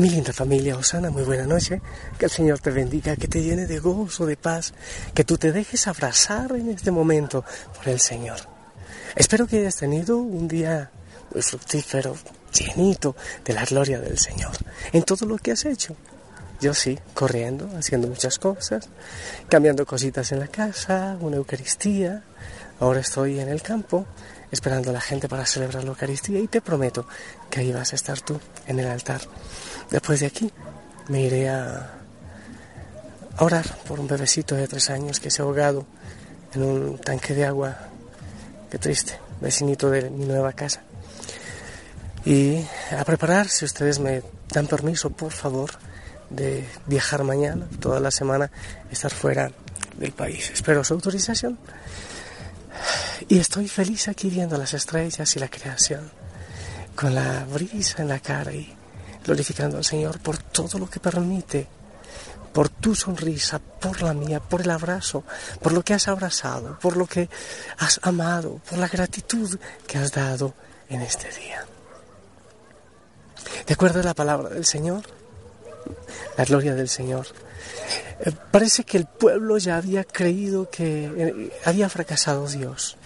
Mi linda familia Osana, muy buena noche. Que el Señor te bendiga, que te llene de gozo, de paz, que tú te dejes abrazar en este momento por el Señor. Espero que hayas tenido un día muy fructífero, llenito de la gloria del Señor en todo lo que has hecho. Yo sí, corriendo, haciendo muchas cosas, cambiando cositas en la casa, una Eucaristía. Ahora estoy en el campo esperando a la gente para celebrar la Eucaristía y te prometo que ahí vas a estar tú en el altar. Después de aquí me iré a, a orar por un bebecito de tres años que se ha ahogado en un tanque de agua. Qué triste, vecinito de mi nueva casa. Y a preparar, si ustedes me dan permiso, por favor, de viajar mañana, toda la semana, estar fuera del país. Espero su autorización. Y estoy feliz aquí viendo las estrellas y la creación, con la brisa en la cara y glorificando al Señor por todo lo que permite, por tu sonrisa, por la mía, por el abrazo, por lo que has abrazado, por lo que has amado, por la gratitud que has dado en este día. ¿Te acuerdas la palabra del Señor? La gloria del Señor. Eh, parece que el pueblo ya había creído que eh, había fracasado Dios.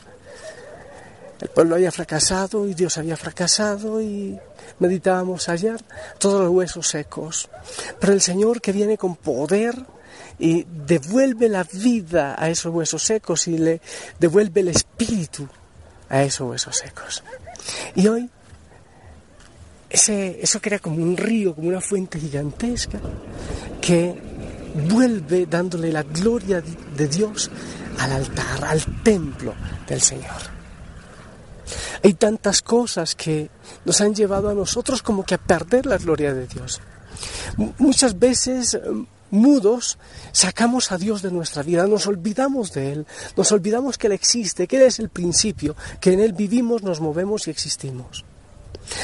El pueblo había fracasado y Dios había fracasado y meditábamos ayer todos los huesos secos. Pero el Señor que viene con poder y devuelve la vida a esos huesos secos y le devuelve el espíritu a esos huesos secos. Y hoy ese, eso crea como un río, como una fuente gigantesca que vuelve dándole la gloria de Dios al altar, al templo del Señor. Hay tantas cosas que nos han llevado a nosotros como que a perder la gloria de Dios. Muchas veces eh, mudos sacamos a Dios de nuestra vida, nos olvidamos de Él, nos olvidamos que Él existe, que Él es el principio, que en Él vivimos, nos movemos y existimos.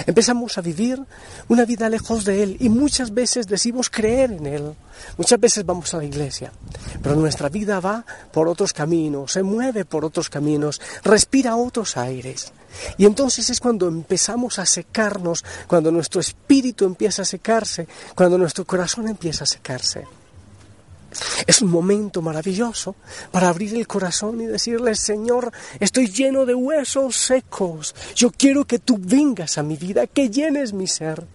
Empezamos a vivir una vida lejos de Él y muchas veces decimos creer en Él. Muchas veces vamos a la iglesia, pero nuestra vida va por otros caminos, se mueve por otros caminos, respira otros aires. Y entonces es cuando empezamos a secarnos, cuando nuestro espíritu empieza a secarse, cuando nuestro corazón empieza a secarse. Es un momento maravilloso para abrir el corazón y decirle, Señor, estoy lleno de huesos secos. Yo quiero que tú vengas a mi vida, que llenes mi ser,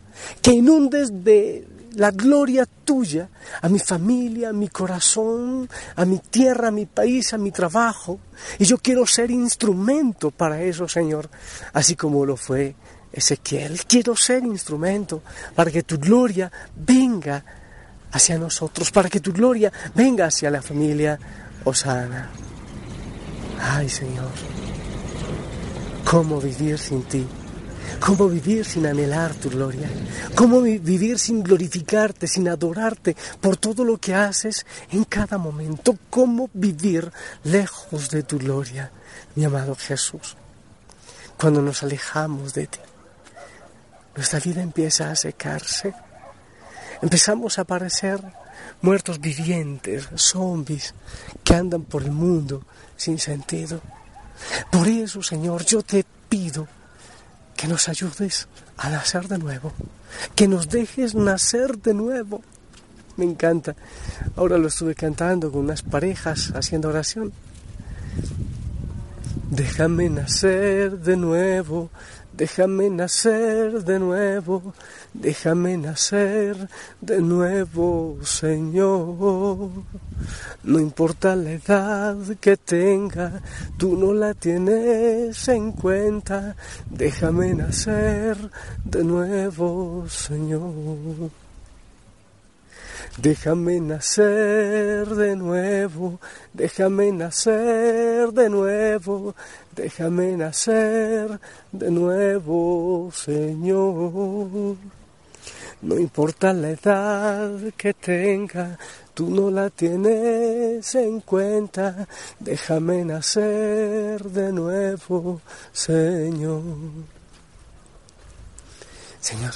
que inundes de la gloria tuya a mi familia, a mi corazón, a mi tierra, a mi país, a mi trabajo. Y yo quiero ser instrumento para eso, Señor, así como lo fue Ezequiel. Quiero ser instrumento para que tu gloria venga hacia nosotros, para que tu gloria venga hacia la familia Osana. Ay, Señor, ¿cómo vivir sin ti? ¿Cómo vivir sin anhelar tu gloria? ¿Cómo vi- vivir sin glorificarte, sin adorarte por todo lo que haces en cada momento? ¿Cómo vivir lejos de tu gloria, mi amado Jesús? Cuando nos alejamos de ti, nuestra vida empieza a secarse empezamos a parecer muertos vivientes, zombies que andan por el mundo sin sentido. Por eso, Señor, yo te pido que nos ayudes a nacer de nuevo, que nos dejes nacer de nuevo. Me encanta. Ahora lo estuve cantando con unas parejas haciendo oración. Déjame nacer de nuevo, déjame nacer de nuevo, déjame nacer de nuevo, Señor. No importa la edad que tenga, tú no la tienes en cuenta, déjame nacer de nuevo, Señor. Déjame nacer de nuevo, déjame nacer de nuevo, déjame nacer de nuevo, Señor. No importa la edad que tenga, tú no la tienes en cuenta. Déjame nacer de nuevo, Señor. Señor,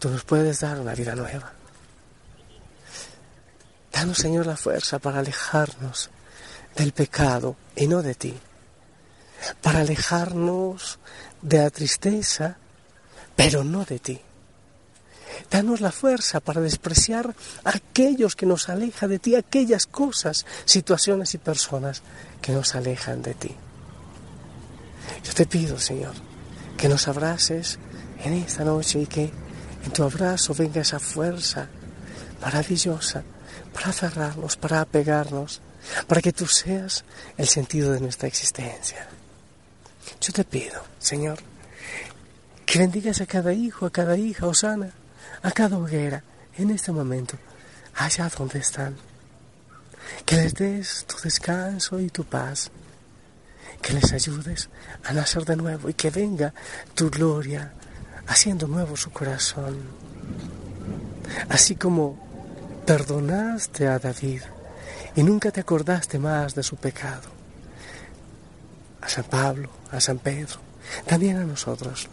tú nos puedes dar una vida nueva. Danos, Señor, la fuerza para alejarnos del pecado y no de ti. Para alejarnos de la tristeza, pero no de ti. Danos la fuerza para despreciar a aquellos que nos alejan de ti, aquellas cosas, situaciones y personas que nos alejan de ti. Yo te pido, Señor, que nos abraces en esta noche y que en tu abrazo venga esa fuerza maravillosa para aferrarnos, para apegarnos, para que tú seas el sentido de nuestra existencia. Yo te pido, Señor, que bendigas a cada hijo, a cada hija, Osana, a cada hoguera, en este momento, allá donde están. Que les des tu descanso y tu paz. Que les ayudes a nacer de nuevo y que venga tu gloria haciendo nuevo su corazón. Así como perdonaste a David y nunca te acordaste más de su pecado. A San Pablo, a San Pedro, también a nosotros.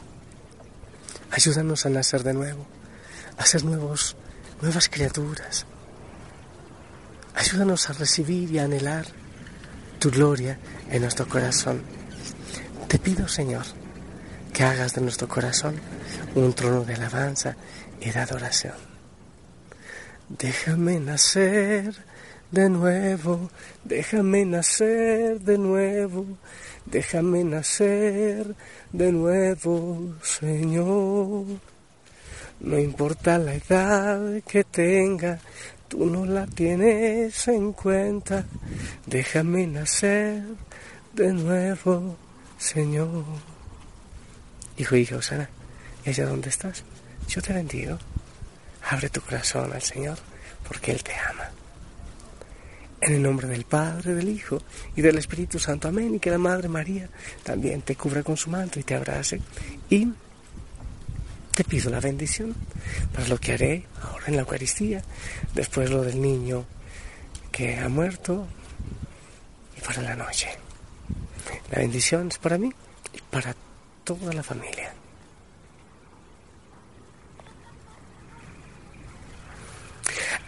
Ayúdanos a nacer de nuevo a ser nuevos, nuevas criaturas. Ayúdanos a recibir y a anhelar tu gloria en nuestro corazón. Te pido, Señor, que hagas de nuestro corazón un trono de alabanza y de adoración. Déjame nacer de nuevo, déjame nacer de nuevo, déjame nacer de nuevo, Señor. No importa la edad que tenga, tú no la tienes en cuenta. Déjame nacer de nuevo, Señor. Hijo, hija, Osana, ¿y allá dónde estás? Yo te bendigo. Abre tu corazón al Señor, porque Él te ama. En el nombre del Padre, del Hijo y del Espíritu Santo. Amén. Y que la Madre María también te cubra con su manto y te abrace. Y te pido la bendición para lo que haré ahora en la Eucaristía, después lo del niño que ha muerto y para la noche. La bendición es para mí y para toda la familia.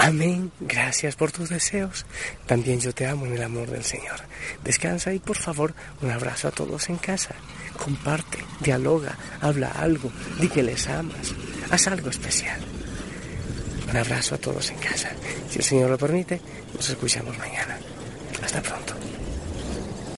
Amén. Gracias por tus deseos. También yo te amo en el amor del Señor. Descansa y por favor un abrazo a todos en casa. Comparte, dialoga, habla algo, di que les amas. Haz algo especial. Un abrazo a todos en casa. Si el Señor lo permite, nos escuchamos mañana. Hasta pronto.